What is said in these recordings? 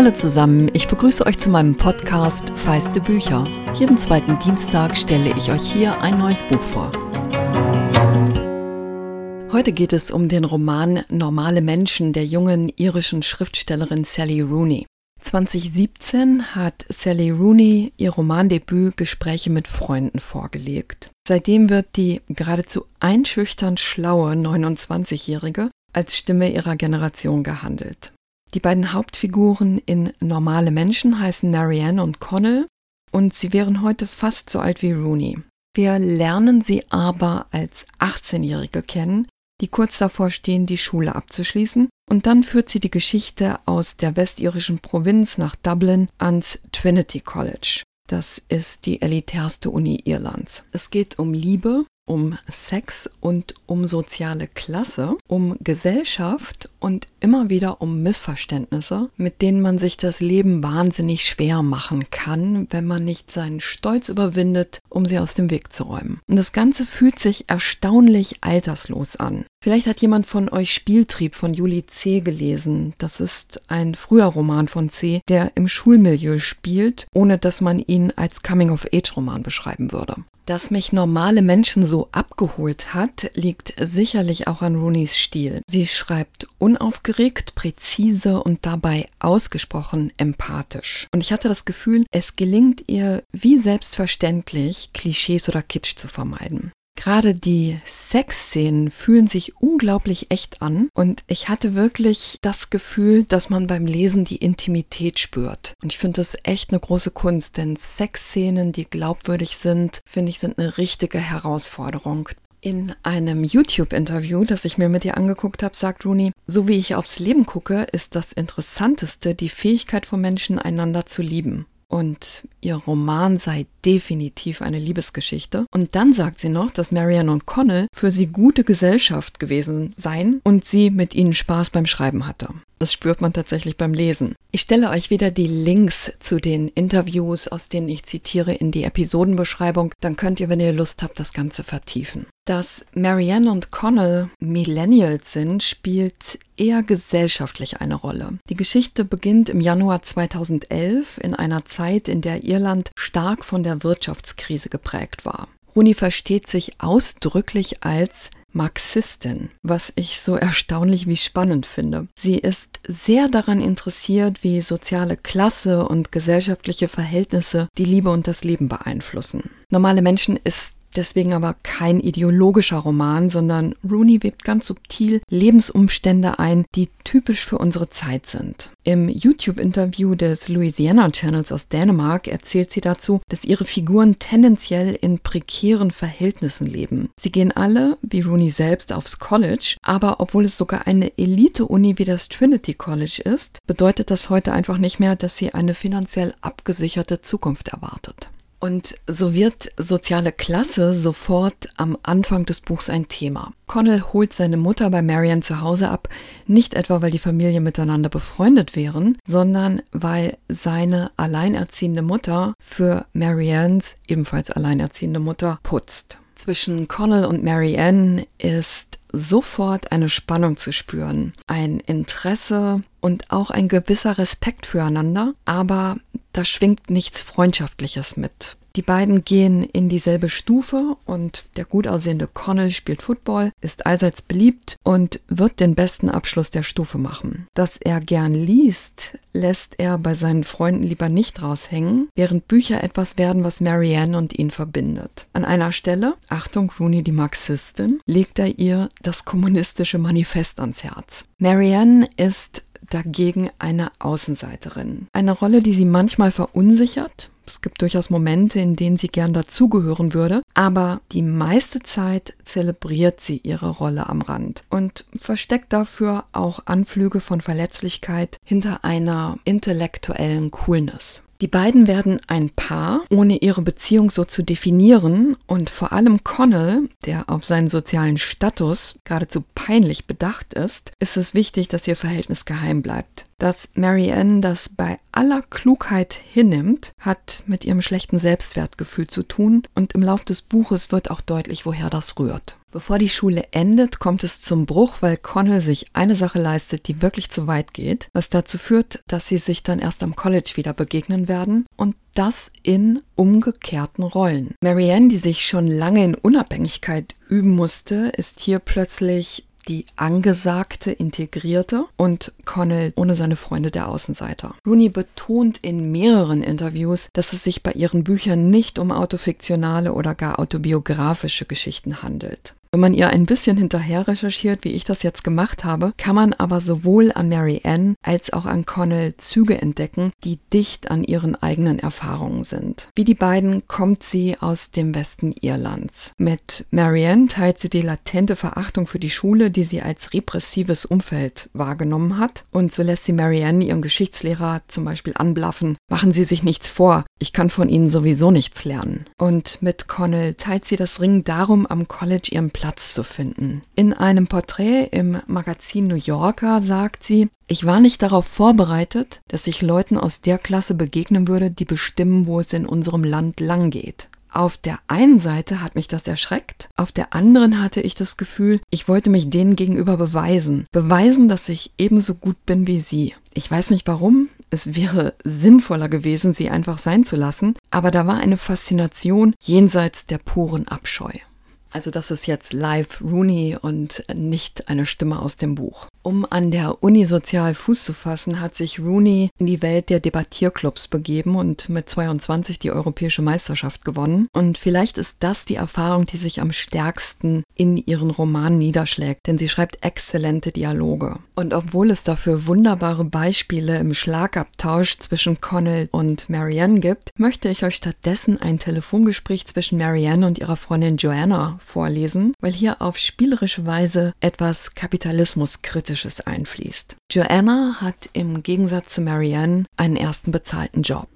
Hallo zusammen, ich begrüße euch zu meinem Podcast Feiste Bücher. Jeden zweiten Dienstag stelle ich euch hier ein neues Buch vor. Heute geht es um den Roman Normale Menschen der jungen irischen Schriftstellerin Sally Rooney. 2017 hat Sally Rooney ihr Romandebüt Gespräche mit Freunden vorgelegt. Seitdem wird die geradezu einschüchternd schlaue 29-Jährige als Stimme ihrer Generation gehandelt. Die beiden Hauptfiguren in Normale Menschen heißen Marianne und Connell und sie wären heute fast so alt wie Rooney. Wir lernen sie aber als 18-Jährige kennen, die kurz davor stehen, die Schule abzuschließen, und dann führt sie die Geschichte aus der westirischen Provinz nach Dublin ans Trinity College. Das ist die elitärste Uni Irlands. Es geht um Liebe, um Sex und um soziale Klasse, um Gesellschaft und immer wieder um Missverständnisse, mit denen man sich das Leben wahnsinnig schwer machen kann, wenn man nicht seinen Stolz überwindet, um sie aus dem Weg zu räumen. Und das Ganze fühlt sich erstaunlich alterslos an. Vielleicht hat jemand von euch Spieltrieb von Julie C. gelesen. Das ist ein früher Roman von C., der im Schulmilieu spielt, ohne dass man ihn als Coming-of-Age-Roman beschreiben würde. Dass mich normale Menschen so abgeholt hat, liegt sicherlich auch an Rooneys Stil. Sie schreibt unaufgeregt, präzise und dabei ausgesprochen empathisch. Und ich hatte das Gefühl, es gelingt ihr wie selbstverständlich, Klischees oder Kitsch zu vermeiden. Gerade die Sexszenen fühlen sich unglaublich echt an und ich hatte wirklich das Gefühl, dass man beim Lesen die Intimität spürt. Und ich finde das echt eine große Kunst, denn Sexszenen, die glaubwürdig sind, finde ich, sind eine richtige Herausforderung. In einem YouTube-Interview, das ich mir mit ihr angeguckt habe, sagt Rooney, so wie ich aufs Leben gucke, ist das Interessanteste die Fähigkeit von Menschen, einander zu lieben und ihr Roman sei definitiv eine Liebesgeschichte. Und dann sagt sie noch, dass Marianne und Connell für sie gute Gesellschaft gewesen seien und sie mit ihnen Spaß beim Schreiben hatte. Das spürt man tatsächlich beim Lesen. Ich stelle euch wieder die Links zu den Interviews, aus denen ich zitiere, in die Episodenbeschreibung. Dann könnt ihr, wenn ihr Lust habt, das Ganze vertiefen. Dass Marianne und Connell Millennials sind, spielt eher gesellschaftlich eine Rolle. Die Geschichte beginnt im Januar 2011 in einer Zeit, in der Irland stark von der Wirtschaftskrise geprägt war. Runi versteht sich ausdrücklich als Marxistin, was ich so erstaunlich wie spannend finde. Sie ist sehr daran interessiert, wie soziale Klasse und gesellschaftliche Verhältnisse die Liebe und das Leben beeinflussen. Normale Menschen ist deswegen aber kein ideologischer Roman, sondern Rooney webt ganz subtil Lebensumstände ein, die typisch für unsere Zeit sind. Im YouTube-Interview des Louisiana Channels aus Dänemark erzählt sie dazu, dass ihre Figuren tendenziell in prekären Verhältnissen leben. Sie gehen alle, wie Rooney selbst, aufs College, aber obwohl es sogar eine Elite-Uni wie das Trinity College ist, bedeutet das heute einfach nicht mehr, dass sie eine finanziell abgesicherte Zukunft erwartet. Und so wird soziale Klasse sofort am Anfang des Buchs ein Thema. Connell holt seine Mutter bei Marianne zu Hause ab, nicht etwa weil die Familie miteinander befreundet wären, sondern weil seine alleinerziehende Mutter für Mariannes ebenfalls alleinerziehende Mutter putzt. Zwischen Connell und Marianne ist sofort eine Spannung zu spüren, ein Interesse und auch ein gewisser Respekt füreinander, aber da schwingt nichts Freundschaftliches mit. Die beiden gehen in dieselbe Stufe und der gut aussehende Connell spielt Football, ist allseits beliebt und wird den besten Abschluss der Stufe machen. Dass er gern liest, lässt er bei seinen Freunden lieber nicht raushängen, während Bücher etwas werden, was Marianne und ihn verbindet. An einer Stelle, Achtung, Rooney die Marxistin, legt er ihr das kommunistische Manifest ans Herz. Marianne ist dagegen eine Außenseiterin. Eine Rolle, die sie manchmal verunsichert. Es gibt durchaus Momente, in denen sie gern dazugehören würde, aber die meiste Zeit zelebriert sie ihre Rolle am Rand und versteckt dafür auch Anflüge von Verletzlichkeit hinter einer intellektuellen Coolness. Die beiden werden ein Paar, ohne ihre Beziehung so zu definieren und vor allem Connell, der auf seinen sozialen Status geradezu peinlich bedacht ist, ist es wichtig, dass ihr Verhältnis geheim bleibt. Dass Marianne das bei aller Klugheit hinnimmt, hat mit ihrem schlechten Selbstwertgefühl zu tun und im Lauf des Buches wird auch deutlich, woher das rührt. Bevor die Schule endet, kommt es zum Bruch, weil Connell sich eine Sache leistet, die wirklich zu weit geht, was dazu führt, dass sie sich dann erst am College wieder begegnen werden und das in umgekehrten Rollen. Marianne, die sich schon lange in Unabhängigkeit üben musste, ist hier plötzlich die angesagte Integrierte und Connell ohne seine Freunde der Außenseiter. Rooney betont in mehreren Interviews, dass es sich bei ihren Büchern nicht um autofiktionale oder gar autobiografische Geschichten handelt. Wenn man ihr ein bisschen hinterher recherchiert, wie ich das jetzt gemacht habe, kann man aber sowohl an Mary Ann als auch an Connell Züge entdecken, die dicht an ihren eigenen Erfahrungen sind. Wie die beiden kommt sie aus dem Westen Irlands. Mit Mary Ann teilt sie die latente Verachtung für die Schule, die sie als repressives Umfeld wahrgenommen hat. Und so lässt sie Mary Ann ihrem Geschichtslehrer zum Beispiel anblaffen, machen Sie sich nichts vor, ich kann von Ihnen sowieso nichts lernen. Und mit Connell teilt sie das Ring darum, am College ihren zu finden. In einem Porträt im Magazin New Yorker sagt sie, ich war nicht darauf vorbereitet, dass ich Leuten aus der Klasse begegnen würde, die bestimmen, wo es in unserem Land lang geht. Auf der einen Seite hat mich das erschreckt, auf der anderen hatte ich das Gefühl, ich wollte mich denen gegenüber beweisen. Beweisen, dass ich ebenso gut bin wie sie. Ich weiß nicht warum, es wäre sinnvoller gewesen, sie einfach sein zu lassen, aber da war eine Faszination jenseits der puren Abscheu. Also das ist jetzt live Rooney und nicht eine Stimme aus dem Buch. Um an der Uni sozial Fuß zu fassen, hat sich Rooney in die Welt der Debattierclubs begeben und mit 22 die europäische Meisterschaft gewonnen. Und vielleicht ist das die Erfahrung, die sich am stärksten in ihren Roman niederschlägt, denn sie schreibt exzellente Dialoge. Und obwohl es dafür wunderbare Beispiele im Schlagabtausch zwischen Connell und Marianne gibt, möchte ich euch stattdessen ein Telefongespräch zwischen Marianne und ihrer Freundin Joanna vorlesen, weil hier auf spielerische Weise etwas Kapitalismuskritisches einfließt. Joanna hat im Gegensatz zu Marianne einen ersten bezahlten Job.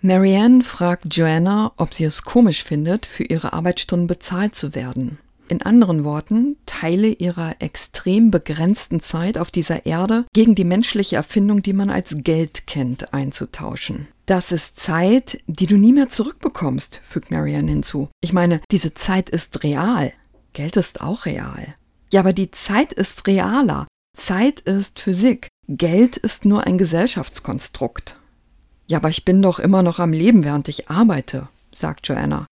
Marianne fragt Joanna, ob sie es komisch findet, für ihre Arbeitsstunden bezahlt zu werden. In anderen Worten, Teile ihrer extrem begrenzten Zeit auf dieser Erde gegen die menschliche Erfindung, die man als Geld kennt, einzutauschen. Das ist Zeit, die du nie mehr zurückbekommst, fügt Marianne hinzu. Ich meine, diese Zeit ist real. Geld ist auch real. Ja, aber die Zeit ist realer. Zeit ist Physik. Geld ist nur ein Gesellschaftskonstrukt. Ja, aber ich bin doch immer noch am Leben, während ich arbeite, sagt Joanna.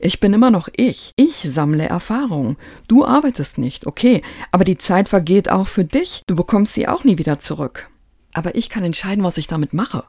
Ich bin immer noch ich. Ich sammle Erfahrung. Du arbeitest nicht, okay, aber die Zeit vergeht auch für dich. Du bekommst sie auch nie wieder zurück. Aber ich kann entscheiden, was ich damit mache.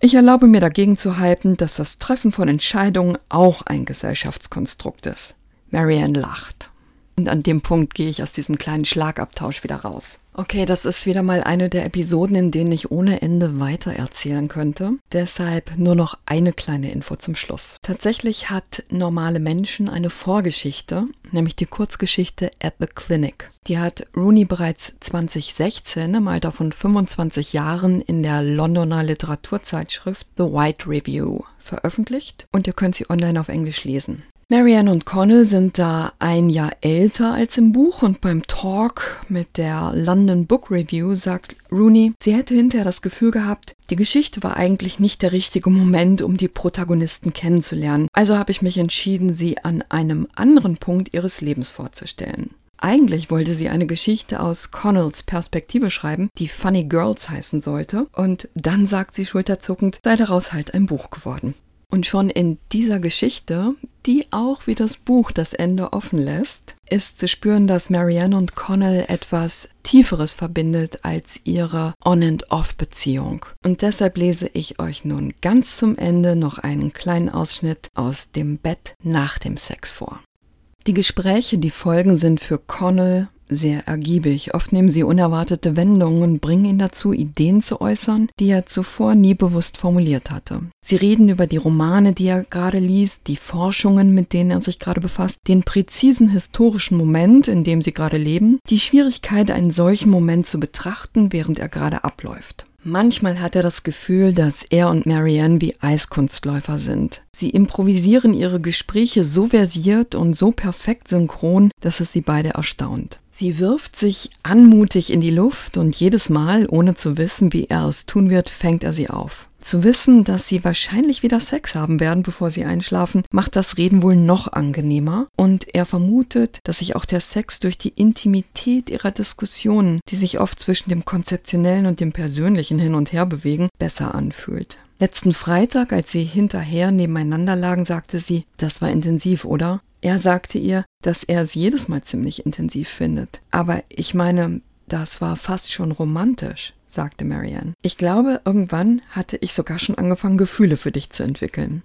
Ich erlaube mir dagegen zu halten, dass das Treffen von Entscheidungen auch ein Gesellschaftskonstrukt ist. Marianne lacht. Und an dem Punkt gehe ich aus diesem kleinen Schlagabtausch wieder raus. Okay, das ist wieder mal eine der Episoden, in denen ich ohne Ende weiter erzählen könnte. Deshalb nur noch eine kleine Info zum Schluss. Tatsächlich hat Normale Menschen eine Vorgeschichte, nämlich die Kurzgeschichte At the Clinic. Die hat Rooney bereits 2016 im Alter von 25 Jahren in der Londoner Literaturzeitschrift The White Review veröffentlicht und ihr könnt sie online auf Englisch lesen. Marianne und Connell sind da ein Jahr älter als im Buch und beim Talk mit der London Book Review sagt Rooney, sie hätte hinterher das Gefühl gehabt, die Geschichte war eigentlich nicht der richtige Moment, um die Protagonisten kennenzulernen. Also habe ich mich entschieden, sie an einem anderen Punkt ihres Lebens vorzustellen. Eigentlich wollte sie eine Geschichte aus Connells Perspektive schreiben, die Funny Girls heißen sollte, und dann sagt sie schulterzuckend, sei daraus halt ein Buch geworden. Und schon in dieser Geschichte, die auch wie das Buch das Ende offen lässt, ist zu spüren, dass Marianne und Connell etwas Tieferes verbindet als ihre On-and-Off-Beziehung. Und deshalb lese ich euch nun ganz zum Ende noch einen kleinen Ausschnitt aus dem Bett nach dem Sex vor. Die Gespräche, die folgen, sind für Connell sehr ergiebig. Oft nehmen sie unerwartete Wendungen und bringen ihn dazu, Ideen zu äußern, die er zuvor nie bewusst formuliert hatte. Sie reden über die Romane, die er gerade liest, die Forschungen, mit denen er sich gerade befasst, den präzisen historischen Moment, in dem sie gerade leben, die Schwierigkeit, einen solchen Moment zu betrachten, während er gerade abläuft. Manchmal hat er das Gefühl, dass er und Marianne wie Eiskunstläufer sind. Sie improvisieren ihre Gespräche so versiert und so perfekt synchron, dass es sie beide erstaunt. Sie wirft sich anmutig in die Luft und jedes Mal, ohne zu wissen, wie er es tun wird, fängt er sie auf. Zu wissen, dass sie wahrscheinlich wieder Sex haben werden, bevor sie einschlafen, macht das Reden wohl noch angenehmer und er vermutet, dass sich auch der Sex durch die Intimität ihrer Diskussionen, die sich oft zwischen dem Konzeptionellen und dem Persönlichen hin und her bewegen, besser anfühlt. Letzten Freitag, als sie hinterher nebeneinander lagen, sagte sie, das war intensiv, oder? Er sagte ihr, dass er es jedes Mal ziemlich intensiv findet. Aber ich meine, das war fast schon romantisch, sagte Marianne. Ich glaube, irgendwann hatte ich sogar schon angefangen, Gefühle für dich zu entwickeln.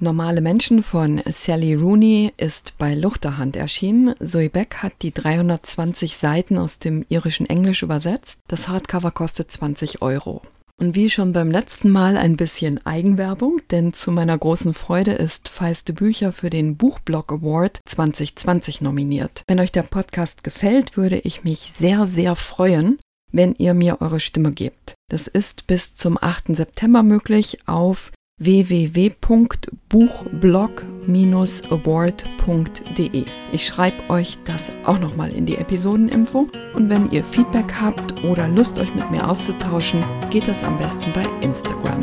Normale Menschen von Sally Rooney ist bei Luchterhand erschienen. Zoe Beck hat die 320 Seiten aus dem irischen Englisch übersetzt. Das Hardcover kostet 20 Euro. Und wie schon beim letzten Mal ein bisschen Eigenwerbung, denn zu meiner großen Freude ist Feiste Bücher für den Buchblog Award 2020 nominiert. Wenn euch der Podcast gefällt, würde ich mich sehr, sehr freuen, wenn ihr mir eure Stimme gebt. Das ist bis zum 8. September möglich auf www.buchblog-award.de. Ich schreibe euch das auch nochmal in die Episodeninfo und wenn ihr Feedback habt oder Lust euch mit mir auszutauschen, geht das am besten bei Instagram.